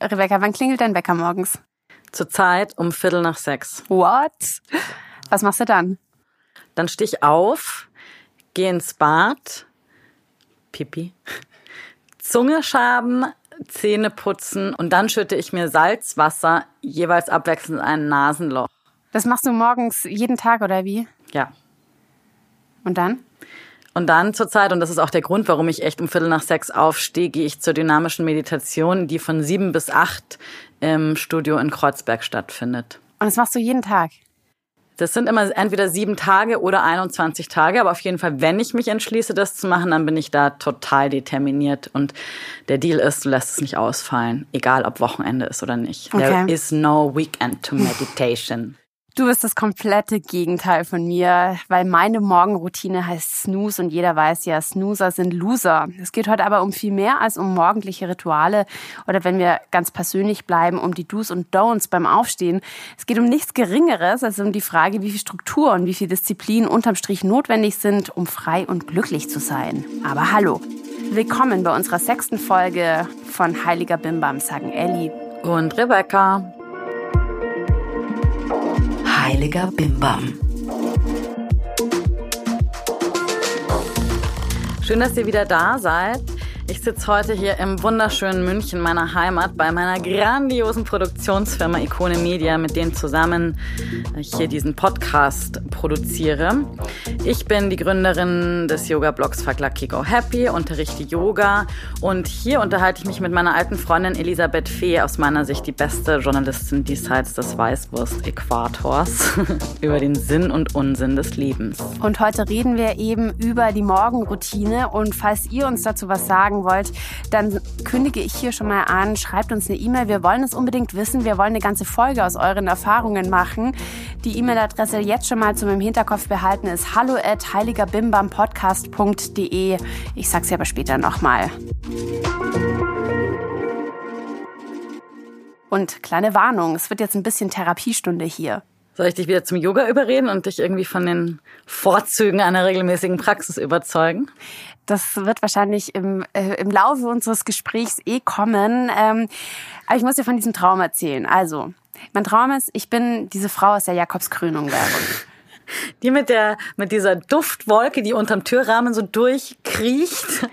Rebecca, wann klingelt dein Wecker morgens? Zurzeit um Viertel nach sechs. What? Was machst du dann? Dann stehe ich auf, gehe ins Bad, Pipi, Zunge schaben, Zähne putzen und dann schütte ich mir Salzwasser jeweils abwechselnd in ein Nasenloch. Das machst du morgens jeden Tag oder wie? Ja. Und dann? Und dann zurzeit, und das ist auch der Grund, warum ich echt um Viertel nach sechs aufstehe, gehe ich zur dynamischen Meditation, die von sieben bis acht im Studio in Kreuzberg stattfindet. Und das machst du jeden Tag? Das sind immer entweder sieben Tage oder 21 Tage, aber auf jeden Fall, wenn ich mich entschließe, das zu machen, dann bin ich da total determiniert. Und der Deal ist, du lässt es nicht ausfallen, egal ob Wochenende ist oder nicht. Okay. There is no weekend to meditation. Du bist das komplette Gegenteil von mir, weil meine Morgenroutine heißt Snooze und jeder weiß ja, Snoozer sind Loser. Es geht heute aber um viel mehr als um morgendliche Rituale oder wenn wir ganz persönlich bleiben, um die Do's und Don'ts beim Aufstehen. Es geht um nichts Geringeres als um die Frage, wie viel Struktur und wie viel Disziplin unterm Strich notwendig sind, um frei und glücklich zu sein. Aber hallo. Willkommen bei unserer sechsten Folge von Heiliger Bimbam, sagen Ellie. Und Rebecca. Heiliger Bimbam. Schön, dass ihr wieder da seid. Ich sitze heute hier im wunderschönen München, meiner Heimat, bei meiner grandiosen Produktionsfirma Ikone Media, mit denen zusammen ich hier diesen Podcast produziere. Ich bin die Gründerin des Yoga-Blogs Fuck Go Happy, unterrichte Yoga und hier unterhalte ich mich mit meiner alten Freundin Elisabeth Fee, aus meiner Sicht die beste Journalistin diesseits des Weißwurst-Äquators, über den Sinn und Unsinn des Lebens. Und heute reden wir eben über die Morgenroutine und falls ihr uns dazu was sagen wollt, dann kündige ich hier schon mal an, schreibt uns eine E-Mail. Wir wollen es unbedingt wissen. Wir wollen eine ganze Folge aus euren Erfahrungen machen. Die E-Mail-Adresse jetzt schon mal zu meinem Hinterkopf behalten ist hallo at heiligerbimbampodcast.de. Ich sag's aber später nochmal. Und kleine Warnung, es wird jetzt ein bisschen Therapiestunde hier. Soll ich dich wieder zum Yoga überreden und dich irgendwie von den Vorzügen einer regelmäßigen Praxis überzeugen? Das wird wahrscheinlich im, äh, im Laufe unseres Gesprächs eh kommen. Ähm, aber ich muss dir von diesem Traum erzählen. Also, mein Traum ist, ich bin diese Frau aus der Jakobskrönung-Werbung. Die mit der, mit dieser Duftwolke, die unterm Türrahmen so durchkriecht.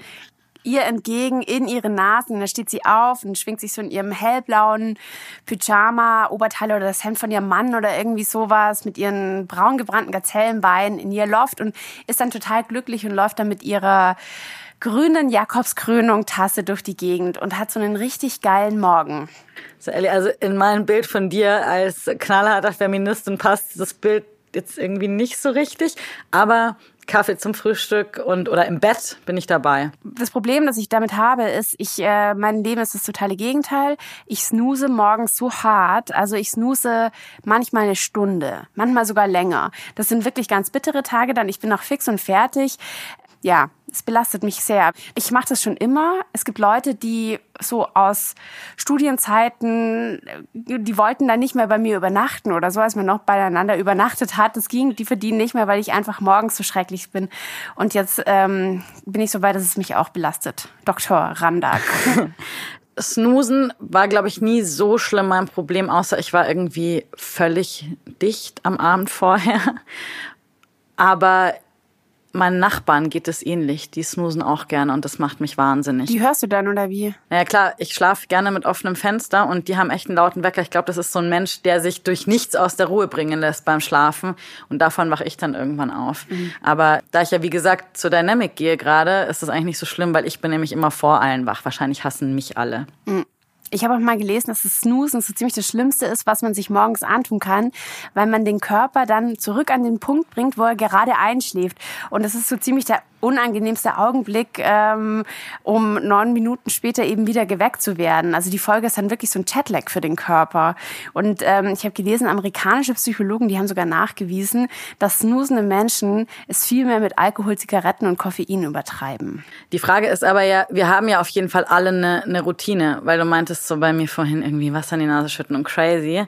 Ihr entgegen in ihre Nasen. Da steht sie auf und schwingt sich so in ihrem hellblauen Pyjama, Oberteil oder das Hemd von ihrem Mann oder irgendwie sowas mit ihren braun gebrannten Gazellenbeinen in ihr Loft und ist dann total glücklich und läuft dann mit ihrer grünen Jakobskrönung-Tasse durch die Gegend und hat so einen richtig geilen Morgen. Also in mein Bild von dir als knallharter Feministin passt das Bild jetzt irgendwie nicht so richtig, aber Kaffee zum Frühstück und oder im Bett bin ich dabei. Das Problem, das ich damit habe, ist, ich äh, mein Leben ist das totale Gegenteil. Ich snooze morgens so hart, also ich snooze manchmal eine Stunde, manchmal sogar länger. Das sind wirklich ganz bittere Tage, dann ich bin noch fix und fertig. Ja, es belastet mich sehr. Ich mache das schon immer. Es gibt Leute, die so aus Studienzeiten, die wollten dann nicht mehr bei mir übernachten oder so, als man noch beieinander übernachtet hat. Das ging, die verdienen nicht mehr, weil ich einfach morgens so schrecklich bin. Und jetzt ähm, bin ich so weit, dass es mich auch belastet. Dr. Randak. Snoosen war, glaube ich, nie so schlimm mein Problem, außer ich war irgendwie völlig dicht am Abend vorher. Aber meinen Nachbarn geht es ähnlich. Die snoosen auch gerne und das macht mich wahnsinnig. Die hörst du dann oder wie? Ja klar, ich schlafe gerne mit offenem Fenster und die haben echt einen lauten Wecker. Ich glaube, das ist so ein Mensch, der sich durch nichts aus der Ruhe bringen lässt beim Schlafen und davon wache ich dann irgendwann auf. Mhm. Aber da ich ja wie gesagt zur Dynamic gehe gerade, ist das eigentlich nicht so schlimm, weil ich bin nämlich immer vor allen wach. Wahrscheinlich hassen mich alle. Mhm. Ich habe auch mal gelesen, dass das Snoozen so ziemlich das Schlimmste ist, was man sich morgens antun kann, weil man den Körper dann zurück an den Punkt bringt, wo er gerade einschläft. Und das ist so ziemlich der unangenehmste Augenblick, ähm, um neun Minuten später eben wieder geweckt zu werden. Also die Folge ist dann wirklich so ein Chatlag für den Körper. Und ähm, ich habe gelesen, amerikanische Psychologen, die haben sogar nachgewiesen, dass snoozende Menschen es viel mehr mit Alkohol, Zigaretten und Koffein übertreiben. Die Frage ist aber ja, wir haben ja auf jeden Fall alle eine, eine Routine, weil du meintest so bei mir vorhin irgendwie Wasser in die Nase schütten und crazy.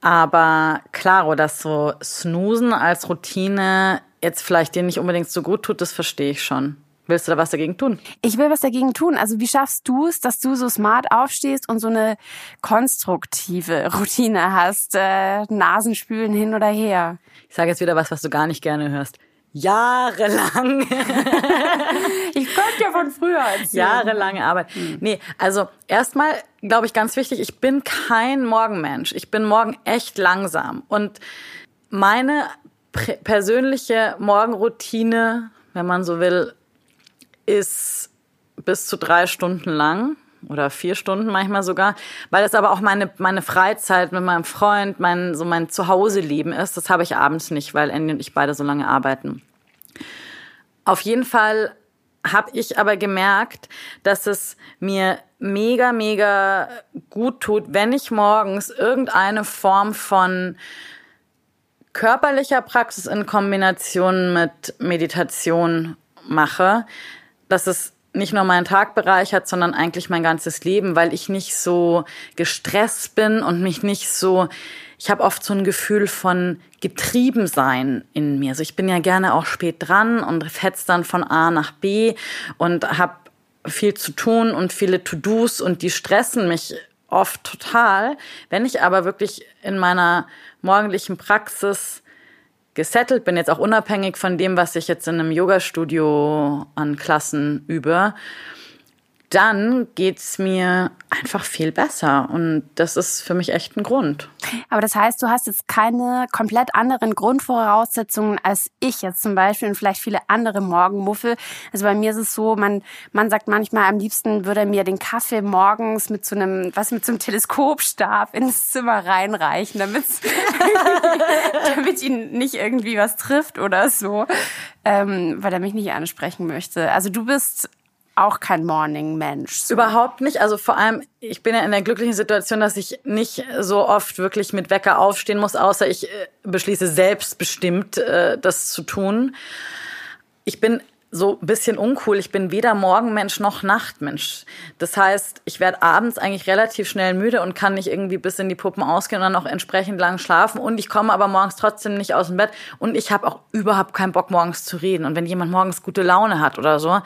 Aber klaro, dass so Snoosen als Routine jetzt vielleicht dir nicht unbedingt so gut tut, das verstehe ich schon. Willst du da was dagegen tun? Ich will was dagegen tun. Also wie schaffst du es, dass du so smart aufstehst und so eine konstruktive Routine hast? Äh, Nasenspülen hin oder her. Ich sage jetzt wieder was, was du gar nicht gerne hörst. Jahrelang. ich könnte ja von früher erzählen. Jahrelange Arbeit. Nee, also erstmal glaube ich ganz wichtig, ich bin kein Morgenmensch. Ich bin morgen echt langsam. Und meine persönliche Morgenroutine, wenn man so will, ist bis zu drei Stunden lang oder vier Stunden manchmal sogar, weil es aber auch meine meine Freizeit mit meinem Freund, mein so mein Zuhause-Leben ist. Das habe ich abends nicht, weil Andy und ich beide so lange arbeiten. Auf jeden Fall habe ich aber gemerkt, dass es mir mega mega gut tut, wenn ich morgens irgendeine Form von körperlicher Praxis in Kombination mit Meditation mache, dass es nicht nur meinen Tag bereichert, sondern eigentlich mein ganzes Leben, weil ich nicht so gestresst bin und mich nicht so, ich habe oft so ein Gefühl von Getriebensein in mir. Also ich bin ja gerne auch spät dran und fetz dann von A nach B und habe viel zu tun und viele To-Dos und die stressen mich oft total. Wenn ich aber wirklich in meiner morgendlichen Praxis gesettelt bin, jetzt auch unabhängig von dem, was ich jetzt in einem Yoga-Studio an Klassen übe, dann geht's mir einfach viel besser. Und das ist für mich echt ein Grund. Aber das heißt, du hast jetzt keine komplett anderen Grundvoraussetzungen als ich jetzt zum Beispiel und vielleicht viele andere Morgenmuffel. Also bei mir ist es so, man, man sagt manchmal, am liebsten würde er mir den Kaffee morgens mit so einem, was mit so einem Teleskopstab ins Zimmer reinreichen, damit, damit ihn nicht irgendwie was trifft oder so, ähm, weil er mich nicht ansprechen möchte. Also du bist auch kein Morning-Mensch. So. Überhaupt nicht. Also vor allem, ich bin ja in der glücklichen Situation, dass ich nicht so oft wirklich mit Wecker aufstehen muss, außer ich äh, beschließe selbstbestimmt, äh, das zu tun. Ich bin so ein bisschen uncool. Ich bin weder Morgenmensch noch Nachtmensch. Das heißt, ich werde abends eigentlich relativ schnell müde und kann nicht irgendwie bis in die Puppen ausgehen und dann auch entsprechend lang schlafen. Und ich komme aber morgens trotzdem nicht aus dem Bett. Und ich habe auch überhaupt keinen Bock, morgens zu reden. Und wenn jemand morgens gute Laune hat oder so,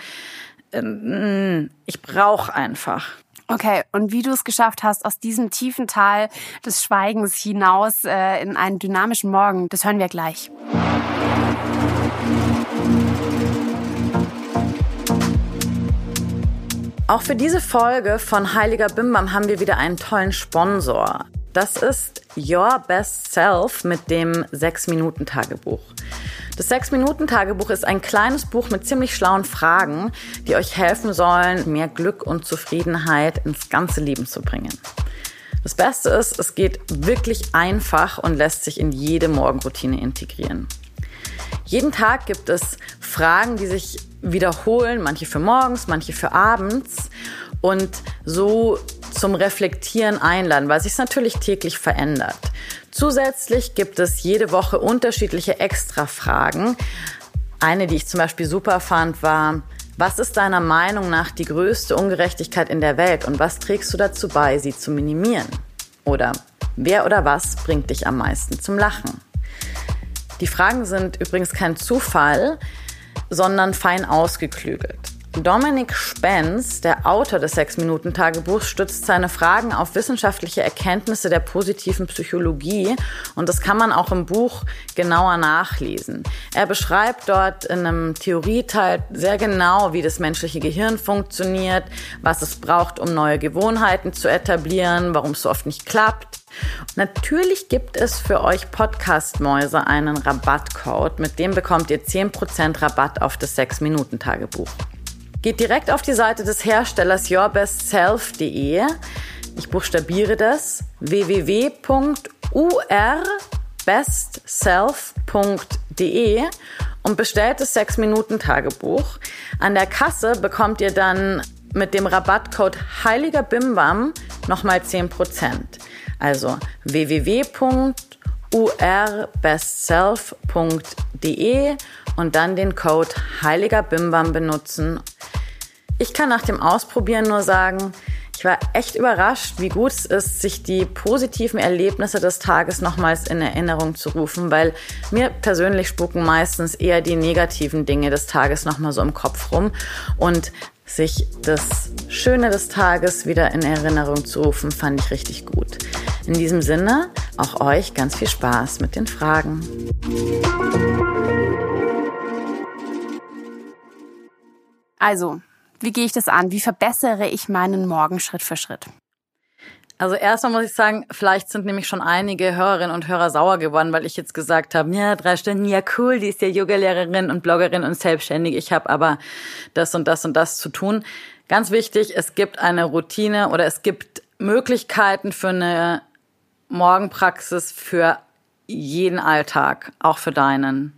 ähm, ich brauche einfach. Okay, und wie du es geschafft hast, aus diesem tiefen Tal des Schweigens hinaus äh, in einen dynamischen Morgen, das hören wir gleich. Auch für diese Folge von Heiliger Bimbam haben wir wieder einen tollen Sponsor. Das ist Your Best Self mit dem 6-Minuten-Tagebuch. Das 6-Minuten-Tagebuch ist ein kleines Buch mit ziemlich schlauen Fragen, die euch helfen sollen, mehr Glück und Zufriedenheit ins ganze Leben zu bringen. Das Beste ist, es geht wirklich einfach und lässt sich in jede Morgenroutine integrieren. Jeden Tag gibt es Fragen, die sich wiederholen, manche für morgens, manche für abends und so zum Reflektieren einladen, weil sich es natürlich täglich verändert. Zusätzlich gibt es jede Woche unterschiedliche Extra-Fragen. Eine, die ich zum Beispiel super fand, war, was ist deiner Meinung nach die größte Ungerechtigkeit in der Welt und was trägst du dazu bei, sie zu minimieren? Oder wer oder was bringt dich am meisten zum Lachen? Die Fragen sind übrigens kein Zufall, sondern fein ausgeklügelt. Dominik Spenz, der Autor des Sechs-Minuten-Tagebuchs, stützt seine Fragen auf wissenschaftliche Erkenntnisse der positiven Psychologie und das kann man auch im Buch genauer nachlesen. Er beschreibt dort in einem Theorieteil sehr genau, wie das menschliche Gehirn funktioniert, was es braucht, um neue Gewohnheiten zu etablieren, warum es so oft nicht klappt. Natürlich gibt es für euch Podcast-Mäuse einen Rabattcode, mit dem bekommt ihr 10% Rabatt auf das 6-Minuten-Tagebuch. Geht direkt auf die Seite des Herstellers yourbestself.de. Ich buchstabiere das www.urbestself.de und bestellt das 6-Minuten-Tagebuch. An der Kasse bekommt ihr dann mit dem Rabattcode Heiliger Bimbam nochmal 10%. Also www.urbestself.de und dann den Code Heiliger Bimbam benutzen. Ich kann nach dem Ausprobieren nur sagen, Ich war echt überrascht, wie gut es ist, sich die positiven Erlebnisse des Tages nochmals in Erinnerung zu rufen, weil mir persönlich spuken meistens eher die negativen Dinge des Tages nochmal so im Kopf rum. Und sich das Schöne des Tages wieder in Erinnerung zu rufen, fand ich richtig gut. In diesem Sinne, auch euch ganz viel Spaß mit den Fragen. Also, wie gehe ich das an? Wie verbessere ich meinen Morgen Schritt für Schritt? Also erstmal muss ich sagen, vielleicht sind nämlich schon einige Hörerinnen und Hörer sauer geworden, weil ich jetzt gesagt habe, ja, drei Stunden, ja cool, die ist ja Yogalehrerin und Bloggerin und selbstständig. Ich habe aber das und das und das zu tun. Ganz wichtig, es gibt eine Routine oder es gibt Möglichkeiten für eine Morgenpraxis für jeden Alltag, auch für deinen.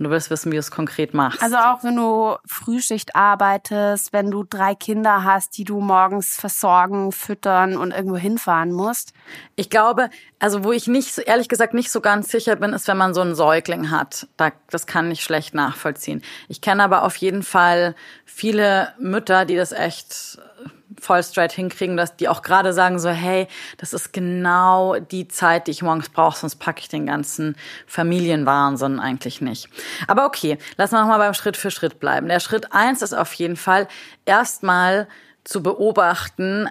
Und du willst wissen, wie du es konkret machst. Also auch wenn du Frühschicht arbeitest, wenn du drei Kinder hast, die du morgens versorgen, füttern und irgendwo hinfahren musst. Ich glaube, also wo ich nicht, ehrlich gesagt, nicht so ganz sicher bin, ist, wenn man so einen Säugling hat. das kann ich schlecht nachvollziehen. Ich kenne aber auf jeden Fall viele Mütter, die das echt voll straight hinkriegen, dass die auch gerade sagen so, hey, das ist genau die Zeit, die ich morgens brauche, sonst packe ich den ganzen Familienwahnsinn eigentlich nicht. Aber okay, lass mal noch mal beim Schritt für Schritt bleiben. Der Schritt eins ist auf jeden Fall erstmal zu beobachten,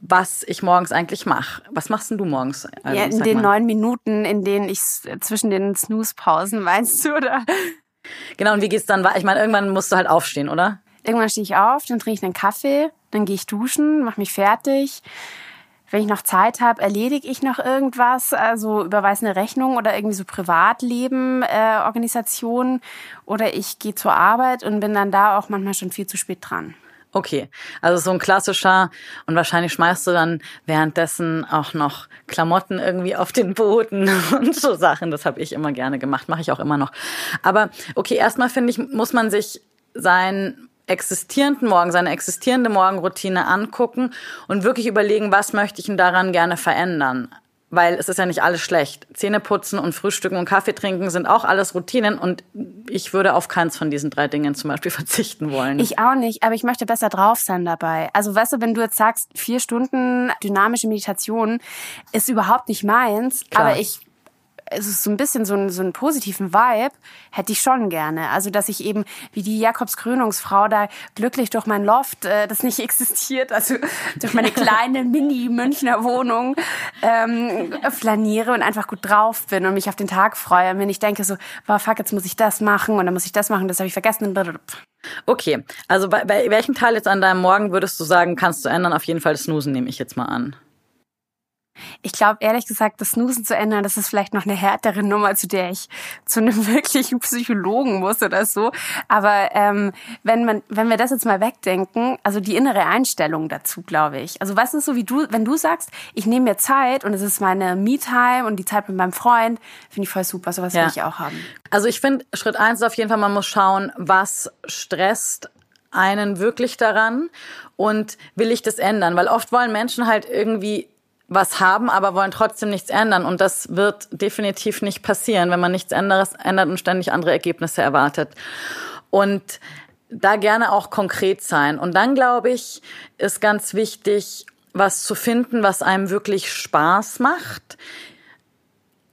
was ich morgens eigentlich mache. Was machst denn du morgens? Also, ja, in den neun Minuten, in denen ich zwischen den Snooze-Pausen, meinst du, oder? Genau, und wie geht's dann weiter? Ich meine, irgendwann musst du halt aufstehen, oder? Irgendwann stehe ich auf, dann trinke ich einen Kaffee, dann gehe ich duschen, mache mich fertig. Wenn ich noch Zeit habe, erledige ich noch irgendwas, also überweise eine Rechnung oder irgendwie so Privatleben, äh, Organisation oder ich gehe zur Arbeit und bin dann da auch manchmal schon viel zu spät dran. Okay, also so ein klassischer und wahrscheinlich schmeißt du dann währenddessen auch noch Klamotten irgendwie auf den Boden und so Sachen. Das habe ich immer gerne gemacht, mache ich auch immer noch. Aber okay, erstmal finde ich, muss man sich sein existierenden Morgen, seine existierende Morgenroutine angucken und wirklich überlegen, was möchte ich denn daran gerne verändern. Weil es ist ja nicht alles schlecht. Zähne putzen und Frühstücken und Kaffee trinken sind auch alles Routinen und ich würde auf keins von diesen drei Dingen zum Beispiel verzichten wollen. Ich auch nicht, aber ich möchte besser drauf sein dabei. Also weißt du, wenn du jetzt sagst, vier Stunden dynamische Meditation ist überhaupt nicht meins, Klar. aber ich es ist so ein bisschen so, ein, so einen positiven Vibe, hätte ich schon gerne. Also, dass ich eben wie die Jakobs Krönungsfrau da glücklich durch mein Loft, äh, das nicht existiert, also durch meine kleine Mini-Münchner Wohnung ähm, flaniere und einfach gut drauf bin und mich auf den Tag freue. Und wenn ich denke so, wow, fuck, jetzt muss ich das machen und dann muss ich das machen, das habe ich vergessen. Okay, also bei, bei welchem Teil jetzt an deinem Morgen würdest du sagen, kannst du ändern? Auf jeden Fall das Snoosen nehme ich jetzt mal an. Ich glaube, ehrlich gesagt, das Snoosen zu ändern, das ist vielleicht noch eine härtere Nummer, zu der ich zu einem wirklichen Psychologen muss oder so. Aber ähm, wenn man, wenn wir das jetzt mal wegdenken, also die innere Einstellung dazu, glaube ich. Also was ist so wie du, wenn du sagst, ich nehme mir Zeit und es ist meine Me-Time und die Zeit mit meinem Freund, finde ich voll super. So was ja. will ich auch haben. Also ich finde, Schritt eins ist auf jeden Fall, man muss schauen, was stresst einen wirklich daran und will ich das ändern? Weil oft wollen Menschen halt irgendwie was haben, aber wollen trotzdem nichts ändern. Und das wird definitiv nicht passieren, wenn man nichts anderes ändert und ständig andere Ergebnisse erwartet. Und da gerne auch konkret sein. Und dann, glaube ich, ist ganz wichtig, was zu finden, was einem wirklich Spaß macht.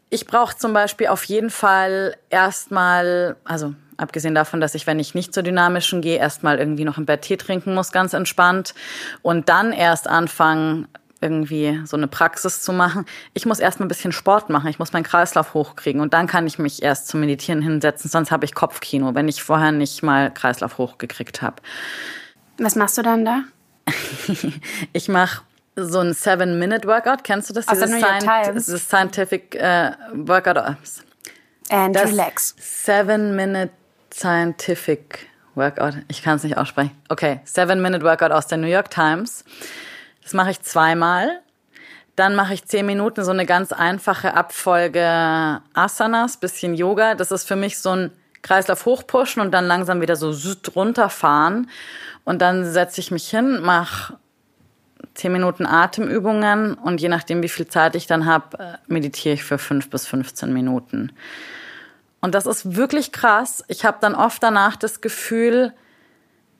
Ich brauche zum Beispiel auf jeden Fall erstmal, also abgesehen davon, dass ich, wenn ich nicht zur dynamischen gehe, erstmal irgendwie noch im Bett Tee trinken muss, ganz entspannt. Und dann erst anfangen, irgendwie so eine Praxis zu machen. Ich muss erst mal ein bisschen Sport machen, ich muss meinen Kreislauf hochkriegen und dann kann ich mich erst zum Meditieren hinsetzen, sonst habe ich Kopfkino, wenn ich vorher nicht mal Kreislauf hochgekriegt habe. Was machst du dann da? ich mache so ein Seven-Minute-Workout. Kennst du das? Aus dieses, Scient dieses Scientific äh, Workout. And das relax. Seven-Minute Scientific Workout. Ich kann es nicht aussprechen. Okay, Seven-Minute Workout aus der New York Times. Das mache ich zweimal. Dann mache ich zehn Minuten so eine ganz einfache Abfolge Asanas, bisschen Yoga. Das ist für mich so ein Kreislauf hochpushen und dann langsam wieder so runterfahren. Und dann setze ich mich hin, mache zehn Minuten Atemübungen und je nachdem, wie viel Zeit ich dann habe, äh, meditiere ich für fünf bis 15 Minuten. Und das ist wirklich krass. Ich habe dann oft danach das Gefühl,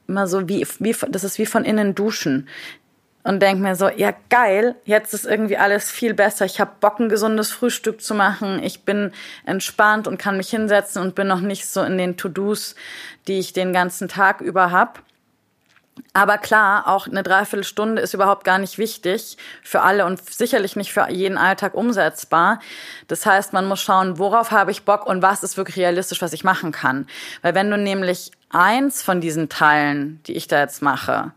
immer so wie, wie, das ist wie von innen duschen und denke mir so, ja geil, jetzt ist irgendwie alles viel besser. Ich habe Bock, ein gesundes Frühstück zu machen. Ich bin entspannt und kann mich hinsetzen und bin noch nicht so in den To-Dos, die ich den ganzen Tag über hab. Aber klar, auch eine Dreiviertelstunde ist überhaupt gar nicht wichtig für alle und sicherlich nicht für jeden Alltag umsetzbar. Das heißt, man muss schauen, worauf habe ich Bock und was ist wirklich realistisch, was ich machen kann. Weil wenn du nämlich eins von diesen Teilen, die ich da jetzt mache,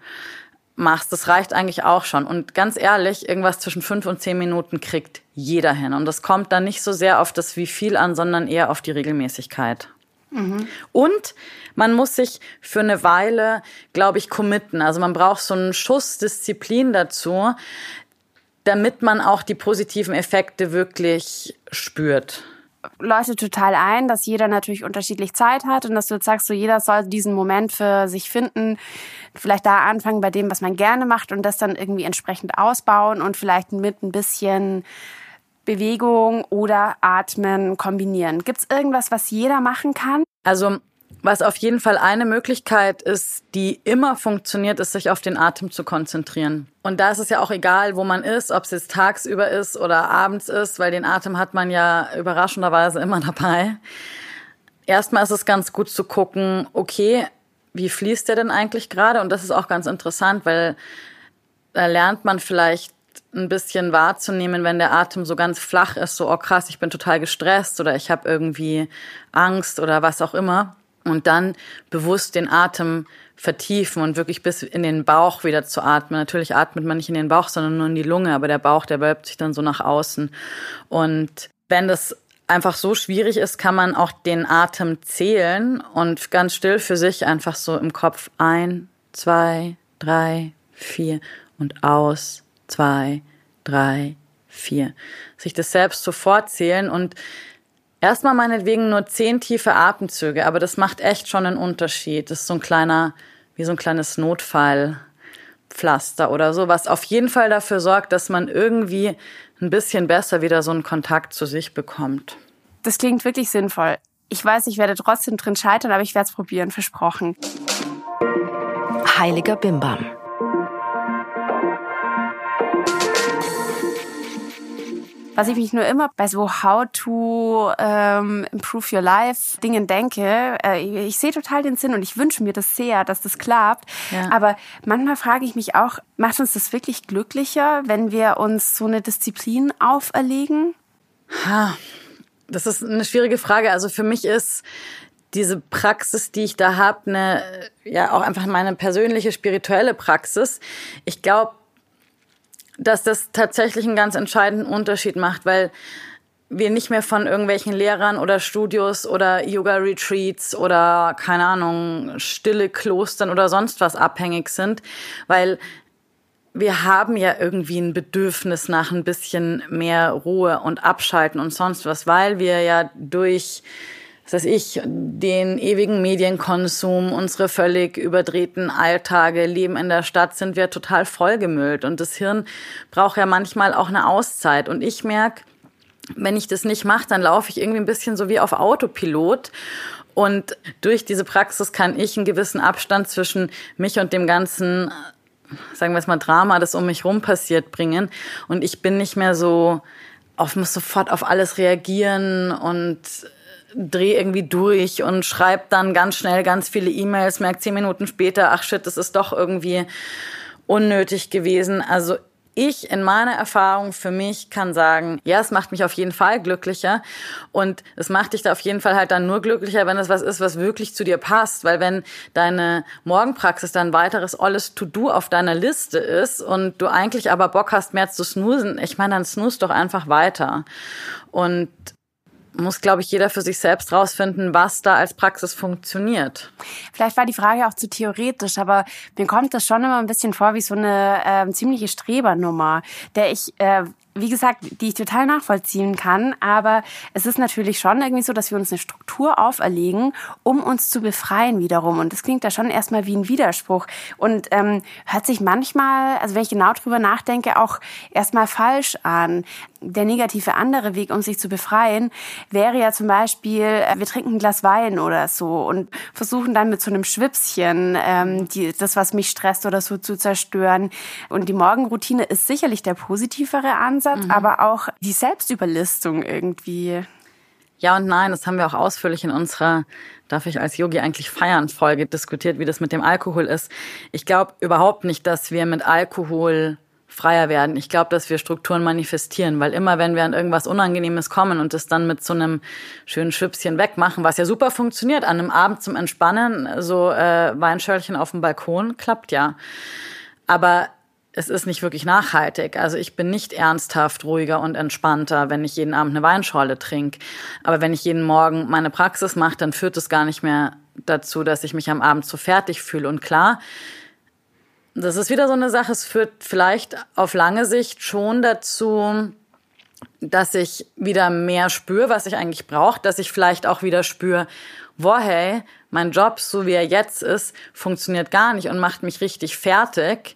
machst, das reicht eigentlich auch schon. Und ganz ehrlich, irgendwas zwischen fünf und zehn Minuten kriegt jeder hin. Und das kommt dann nicht so sehr auf das Wie viel an, sondern eher auf die Regelmäßigkeit. Mhm. Und man muss sich für eine Weile, glaube ich, committen. Also man braucht so einen Schuss Disziplin dazu, damit man auch die positiven Effekte wirklich spürt leuchtet total ein, dass jeder natürlich unterschiedlich Zeit hat und dass du jetzt sagst, so jeder soll diesen Moment für sich finden, vielleicht da anfangen bei dem, was man gerne macht und das dann irgendwie entsprechend ausbauen und vielleicht mit ein bisschen Bewegung oder Atmen kombinieren. Gibt es irgendwas, was jeder machen kann? Also was auf jeden Fall eine Möglichkeit ist, die immer funktioniert, ist, sich auf den Atem zu konzentrieren. Und da ist es ja auch egal, wo man ist, ob es jetzt tagsüber ist oder abends ist, weil den Atem hat man ja überraschenderweise immer dabei. Erstmal ist es ganz gut zu gucken, okay, wie fließt der denn eigentlich gerade? Und das ist auch ganz interessant, weil da lernt man vielleicht ein bisschen wahrzunehmen, wenn der Atem so ganz flach ist, so, oh krass, ich bin total gestresst oder ich habe irgendwie Angst oder was auch immer und dann bewusst den Atem vertiefen und wirklich bis in den Bauch wieder zu atmen. Natürlich atmet man nicht in den Bauch, sondern nur in die Lunge, aber der Bauch, der wölbt sich dann so nach außen. Und wenn das einfach so schwierig ist, kann man auch den Atem zählen und ganz still für sich einfach so im Kopf ein, zwei, drei, vier und aus, zwei, drei, vier. Sich das selbst so vorzählen und Erstmal meinetwegen nur zehn tiefe Atemzüge, aber das macht echt schon einen Unterschied. Das ist so ein kleiner, wie so ein kleines Notfallpflaster oder so, was auf jeden Fall dafür sorgt, dass man irgendwie ein bisschen besser wieder so einen Kontakt zu sich bekommt. Das klingt wirklich sinnvoll. Ich weiß, ich werde trotzdem drin scheitern, aber ich werde es probieren, versprochen. Heiliger Bimbam. Was ich mich nur immer bei so How to ähm, Improve Your Life Dingen denke, äh, ich sehe total den Sinn und ich wünsche mir das sehr, dass das klappt. Ja. Aber manchmal frage ich mich auch, macht uns das wirklich glücklicher, wenn wir uns so eine Disziplin auferlegen? Ha, das ist eine schwierige Frage. Also für mich ist diese Praxis, die ich da habe, eine ja auch einfach meine persönliche spirituelle Praxis. Ich glaube, dass das tatsächlich einen ganz entscheidenden Unterschied macht, weil wir nicht mehr von irgendwelchen Lehrern oder Studios oder Yoga-Retreats oder, keine Ahnung, stille Klostern oder sonst was abhängig sind, weil wir haben ja irgendwie ein Bedürfnis nach ein bisschen mehr Ruhe und Abschalten und sonst was, weil wir ja durch weiß ich, den ewigen Medienkonsum, unsere völlig überdrehten Alltage, Leben in der Stadt, sind wir total vollgemüllt. Und das Hirn braucht ja manchmal auch eine Auszeit. Und ich merke, wenn ich das nicht mache, dann laufe ich irgendwie ein bisschen so wie auf Autopilot. Und durch diese Praxis kann ich einen gewissen Abstand zwischen mich und dem ganzen, sagen wir es mal, Drama, das um mich rum passiert, bringen. Und ich bin nicht mehr so auf, muss sofort auf alles reagieren und dreh irgendwie durch und schreib dann ganz schnell ganz viele E-Mails, merkt zehn Minuten später, ach shit, das ist doch irgendwie unnötig gewesen. Also ich in meiner Erfahrung für mich kann sagen, ja, es macht mich auf jeden Fall glücklicher und es macht dich da auf jeden Fall halt dann nur glücklicher, wenn es was ist, was wirklich zu dir passt, weil wenn deine Morgenpraxis dann weiteres alles To-Do auf deiner Liste ist und du eigentlich aber Bock hast, mehr zu snoosen, ich meine, dann snooze doch einfach weiter. Und muss, glaube ich, jeder für sich selbst rausfinden, was da als Praxis funktioniert. Vielleicht war die Frage auch zu theoretisch, aber mir kommt das schon immer ein bisschen vor wie so eine äh, ziemliche Strebernummer, der ich äh, wie gesagt, die ich total nachvollziehen kann. Aber es ist natürlich schon irgendwie so, dass wir uns eine Struktur auferlegen, um uns zu befreien wiederum. Und das klingt da schon erstmal wie ein Widerspruch. Und ähm, hört sich manchmal, also wenn ich genau drüber nachdenke, auch erstmal falsch an der negative andere Weg, um sich zu befreien, wäre ja zum Beispiel, äh, wir trinken ein Glas Wein oder so und versuchen dann mit so einem Schwipschen ähm, die, das, was mich stresst oder so zu zerstören. Und die Morgenroutine ist sicherlich der positivere Ansatz, mhm. aber auch die Selbstüberlistung irgendwie. Ja und nein, das haben wir auch ausführlich in unserer Darf ich als Yogi eigentlich feiern Folge diskutiert, wie das mit dem Alkohol ist. Ich glaube überhaupt nicht, dass wir mit Alkohol freier werden. Ich glaube, dass wir Strukturen manifestieren, weil immer, wenn wir an irgendwas Unangenehmes kommen und es dann mit so einem schönen Schüppchen wegmachen, was ja super funktioniert, an einem Abend zum Entspannen, so äh, Weinschörlchen auf dem Balkon, klappt ja. Aber es ist nicht wirklich nachhaltig. Also ich bin nicht ernsthaft ruhiger und entspannter, wenn ich jeden Abend eine Weinschorle trinke. Aber wenn ich jeden Morgen meine Praxis mache, dann führt es gar nicht mehr dazu, dass ich mich am Abend so fertig fühle. Und klar, das ist wieder so eine Sache, es führt vielleicht auf lange Sicht schon dazu, dass ich wieder mehr spüre, was ich eigentlich brauche, dass ich vielleicht auch wieder spüre, boah, hey, mein Job, so wie er jetzt ist, funktioniert gar nicht und macht mich richtig fertig.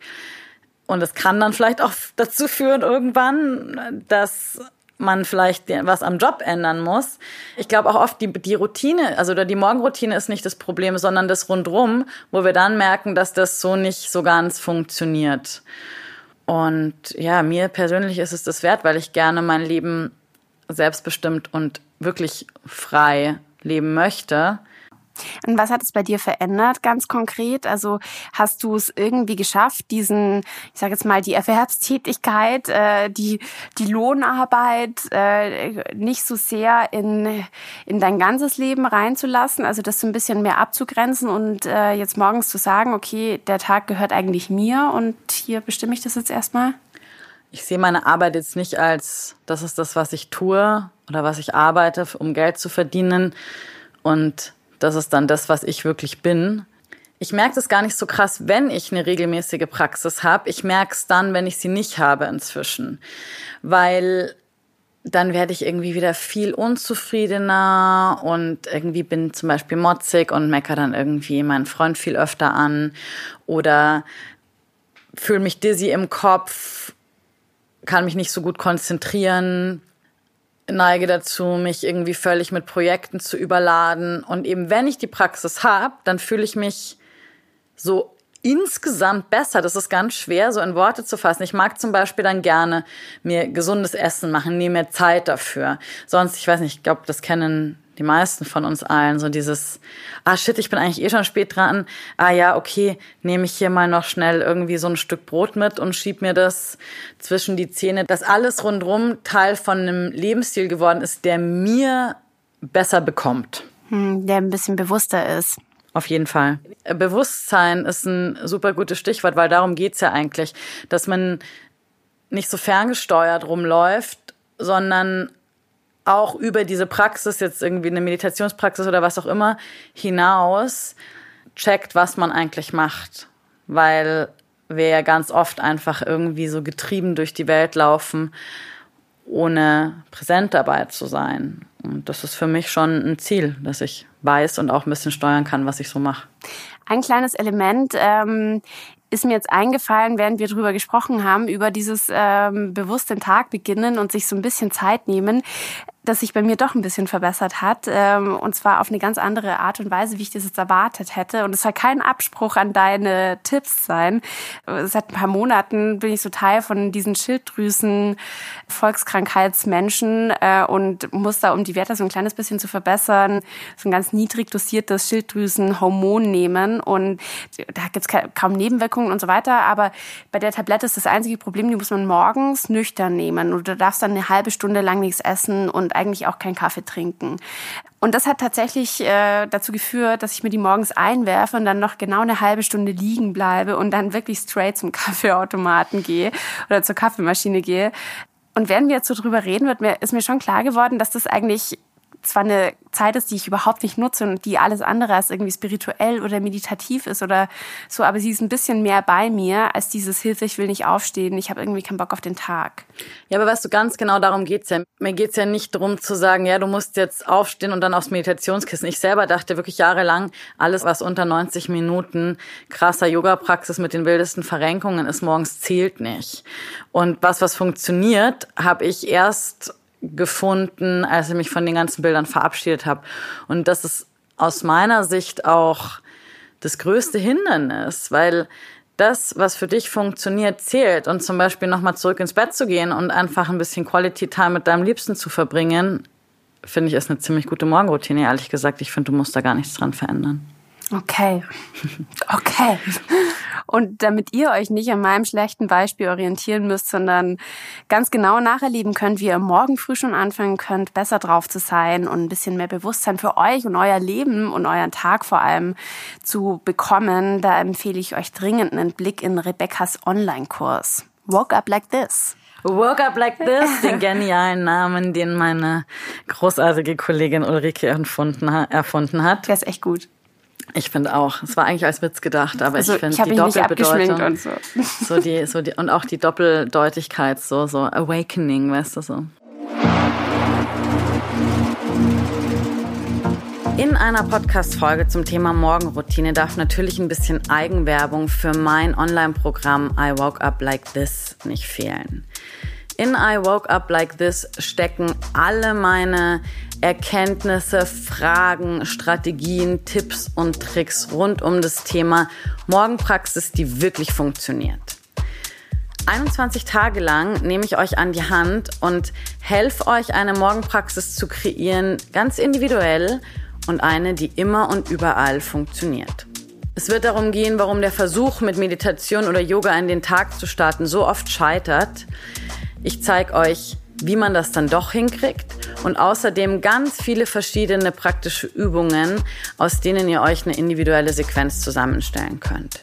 Und es kann dann vielleicht auch dazu führen irgendwann, dass man vielleicht was am Job ändern muss. Ich glaube auch oft die, die Routine, also die Morgenroutine ist nicht das Problem, sondern das rundrum, wo wir dann merken, dass das so nicht so ganz funktioniert. Und ja, mir persönlich ist es das wert, weil ich gerne mein Leben selbstbestimmt und wirklich frei leben möchte. Und was hat es bei dir verändert, ganz konkret? Also hast du es irgendwie geschafft, diesen, ich sage jetzt mal, die Erwerbstätigkeit, äh, die, die Lohnarbeit äh, nicht so sehr in, in dein ganzes Leben reinzulassen, also das so ein bisschen mehr abzugrenzen und äh, jetzt morgens zu sagen, okay, der Tag gehört eigentlich mir und hier bestimme ich das jetzt erstmal? Ich sehe meine Arbeit jetzt nicht als, das ist das, was ich tue oder was ich arbeite, um Geld zu verdienen und das ist dann das, was ich wirklich bin. Ich merke das gar nicht so krass, wenn ich eine regelmäßige Praxis habe. Ich merke es dann, wenn ich sie nicht habe inzwischen. Weil dann werde ich irgendwie wieder viel unzufriedener und irgendwie bin zum Beispiel motzig und meckere dann irgendwie meinen Freund viel öfter an oder fühle mich dizzy im Kopf, kann mich nicht so gut konzentrieren, neige dazu, mich irgendwie völlig mit Projekten zu überladen. Und eben wenn ich die Praxis habe, dann fühle ich mich so insgesamt besser. Das ist ganz schwer, so in Worte zu fassen. Ich mag zum Beispiel dann gerne mir gesundes Essen machen, nehme mir Zeit dafür. Sonst, ich weiß nicht, ich glaube, das kennen die meisten von uns allen, so dieses, ah shit, ich bin eigentlich eh schon spät dran. Ah ja, okay, nehme ich hier mal noch schnell irgendwie so ein Stück Brot mit und schieb mir das zwischen die Zähne. Dass alles rundrum Teil von einem Lebensstil geworden ist, der mir besser bekommt. Hm, der ein bisschen bewusster ist. Auf jeden Fall. Bewusstsein ist ein super gutes Stichwort, weil darum geht's ja eigentlich, dass man nicht so ferngesteuert rumläuft, sondern auch über diese Praxis, jetzt irgendwie eine Meditationspraxis oder was auch immer, hinaus checkt, was man eigentlich macht. Weil wir ja ganz oft einfach irgendwie so getrieben durch die Welt laufen, ohne präsent dabei zu sein. Und das ist für mich schon ein Ziel, dass ich weiß und auch ein bisschen steuern kann, was ich so mache. Ein kleines Element ähm, ist mir jetzt eingefallen, während wir darüber gesprochen haben, über dieses ähm, bewusst den Tag beginnen und sich so ein bisschen Zeit nehmen das sich bei mir doch ein bisschen verbessert hat. Ähm, und zwar auf eine ganz andere Art und Weise, wie ich das jetzt erwartet hätte. Und es soll kein Abspruch an deine Tipps sein. Seit ein paar Monaten bin ich so Teil von diesen Schilddrüsen Volkskrankheitsmenschen äh, und muss da, um die Werte so ein kleines bisschen zu verbessern, so ein ganz niedrig dosiertes Schilddrüsenhormon nehmen. Und da gibt's kaum Nebenwirkungen und so weiter. Aber bei der Tablette ist das einzige Problem, die muss man morgens nüchtern nehmen. Und du darfst dann eine halbe Stunde lang nichts essen und eigentlich auch keinen Kaffee trinken. Und das hat tatsächlich äh, dazu geführt, dass ich mir die morgens einwerfe und dann noch genau eine halbe Stunde liegen bleibe und dann wirklich straight zum Kaffeeautomaten gehe oder zur Kaffeemaschine gehe. Und während wir jetzt so drüber reden, wird mir, ist mir schon klar geworden, dass das eigentlich zwar eine Zeit ist, die ich überhaupt nicht nutze und die alles andere als irgendwie spirituell oder meditativ ist oder so, aber sie ist ein bisschen mehr bei mir als dieses Hilfe, ich will nicht aufstehen, ich habe irgendwie keinen Bock auf den Tag. Ja, aber weißt du, ganz genau darum geht's ja. Mir geht's ja nicht darum zu sagen, ja, du musst jetzt aufstehen und dann aufs Meditationskissen. Ich selber dachte wirklich jahrelang, alles, was unter 90 Minuten krasser Yoga-Praxis mit den wildesten Verrenkungen ist, morgens zählt nicht. Und was, was funktioniert, habe ich erst gefunden, als ich mich von den ganzen Bildern verabschiedet habe. Und das ist aus meiner Sicht auch das größte Hindernis, weil das, was für dich funktioniert, zählt. Und zum Beispiel nochmal zurück ins Bett zu gehen und einfach ein bisschen Quality Time mit deinem Liebsten zu verbringen, finde ich, ist eine ziemlich gute Morgenroutine, ehrlich gesagt. Ich finde, du musst da gar nichts dran verändern. Okay. Okay. Und damit ihr euch nicht an meinem schlechten Beispiel orientieren müsst, sondern ganz genau nacherleben könnt, wie ihr morgen früh schon anfangen könnt, besser drauf zu sein und ein bisschen mehr Bewusstsein für euch und euer Leben und euren Tag vor allem zu bekommen, da empfehle ich euch dringend einen Blick in Rebecca's Online-Kurs. Woke Up Like This. Woke Up Like This, den genialen Namen, den meine großartige Kollegin Ulrike erfunden, erfunden hat. Der ist echt gut. Ich finde auch. Es war eigentlich als Witz gedacht, aber also, ich finde die Doppelbedeutung und so. so die so die und auch die Doppeldeutigkeit so so awakening, weißt du so. In einer Podcast-Folge zum Thema Morgenroutine darf natürlich ein bisschen Eigenwerbung für mein Online-Programm I Woke Up Like This nicht fehlen. In I Woke Up Like This stecken alle meine Erkenntnisse, Fragen, Strategien, Tipps und Tricks rund um das Thema Morgenpraxis, die wirklich funktioniert. 21 Tage lang nehme ich euch an die Hand und helfe euch eine Morgenpraxis zu kreieren, ganz individuell und eine, die immer und überall funktioniert. Es wird darum gehen, warum der Versuch, mit Meditation oder Yoga in den Tag zu starten, so oft scheitert. Ich zeige euch, wie man das dann doch hinkriegt und außerdem ganz viele verschiedene praktische Übungen, aus denen ihr euch eine individuelle Sequenz zusammenstellen könnt.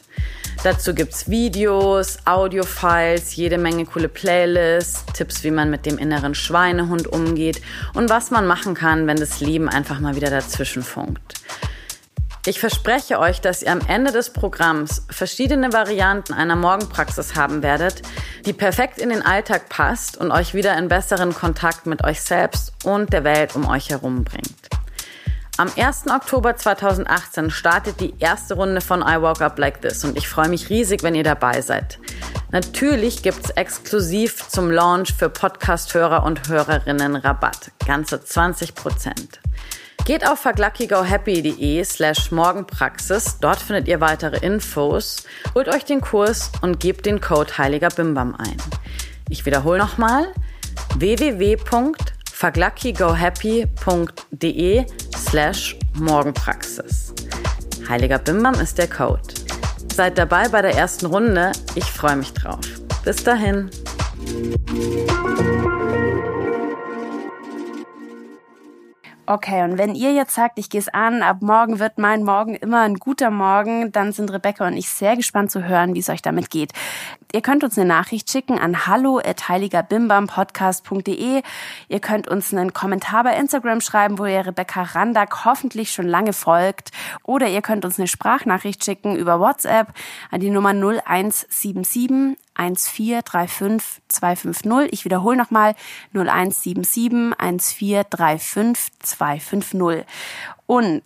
Dazu gibt's Videos, Audiofiles, jede Menge coole Playlists, Tipps, wie man mit dem inneren Schweinehund umgeht und was man machen kann, wenn das Leben einfach mal wieder dazwischen funkt. Ich verspreche euch, dass ihr am Ende des Programms verschiedene Varianten einer Morgenpraxis haben werdet, die perfekt in den Alltag passt und euch wieder in besseren Kontakt mit euch selbst und der Welt um euch herum bringt. Am 1. Oktober 2018 startet die erste Runde von I Woke Up Like This und ich freue mich riesig, wenn ihr dabei seid. Natürlich gibt's exklusiv zum Launch für Podcast-Hörer und Hörerinnen Rabatt. Ganze 20 Prozent. Geht auf vergluckygohappy.de slash morgenpraxis. Dort findet ihr weitere Infos. Holt euch den Kurs und gebt den Code Heiliger Bimbam ein. Ich wiederhole nochmal www.vergluckygohappy.de slash morgenpraxis. Heiliger Bimbam ist der Code. Seid dabei bei der ersten Runde. Ich freue mich drauf. Bis dahin. Okay, und wenn ihr jetzt sagt, ich gehe es an, ab morgen wird mein Morgen immer ein guter Morgen, dann sind Rebecca und ich sehr gespannt zu hören, wie es euch damit geht. Ihr könnt uns eine Nachricht schicken an hallo@heiligerbimbampodcast.de. Ihr könnt uns einen Kommentar bei Instagram schreiben, wo ihr Rebecca Randack hoffentlich schon lange folgt. Oder ihr könnt uns eine Sprachnachricht schicken über WhatsApp an die Nummer 0177 1435 250. Ich wiederhole nochmal 0177 1435 250. Und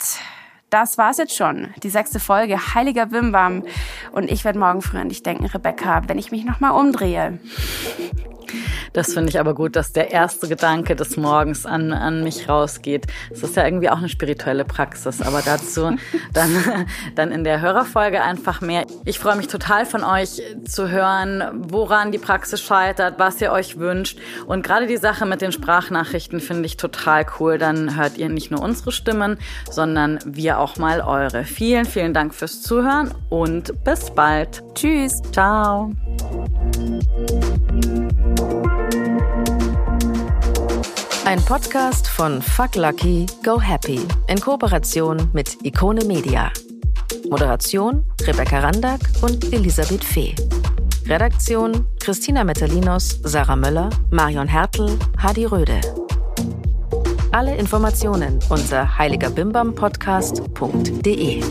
das war's jetzt schon. Die sechste Folge Heiliger Bimbam. Und ich werde morgen früh an dich denken, Rebecca, wenn ich mich nochmal umdrehe. Das finde ich aber gut, dass der erste Gedanke des Morgens an, an mich rausgeht. Das ist ja irgendwie auch eine spirituelle Praxis, aber dazu dann, dann in der Hörerfolge einfach mehr. Ich freue mich total von euch zu hören, woran die Praxis scheitert, was ihr euch wünscht. Und gerade die Sache mit den Sprachnachrichten finde ich total cool. Dann hört ihr nicht nur unsere Stimmen, sondern wir auch mal eure. Vielen, vielen Dank fürs Zuhören und bis bald. Tschüss. Ciao. Ein Podcast von Fuck Lucky, Go Happy in Kooperation mit Ikone Media. Moderation Rebecca Randack und Elisabeth Fee. Redaktion Christina Metalinos, Sarah Möller, Marion Hertel, Hadi Röde. Alle Informationen unter heiligerbimbampodcast.de.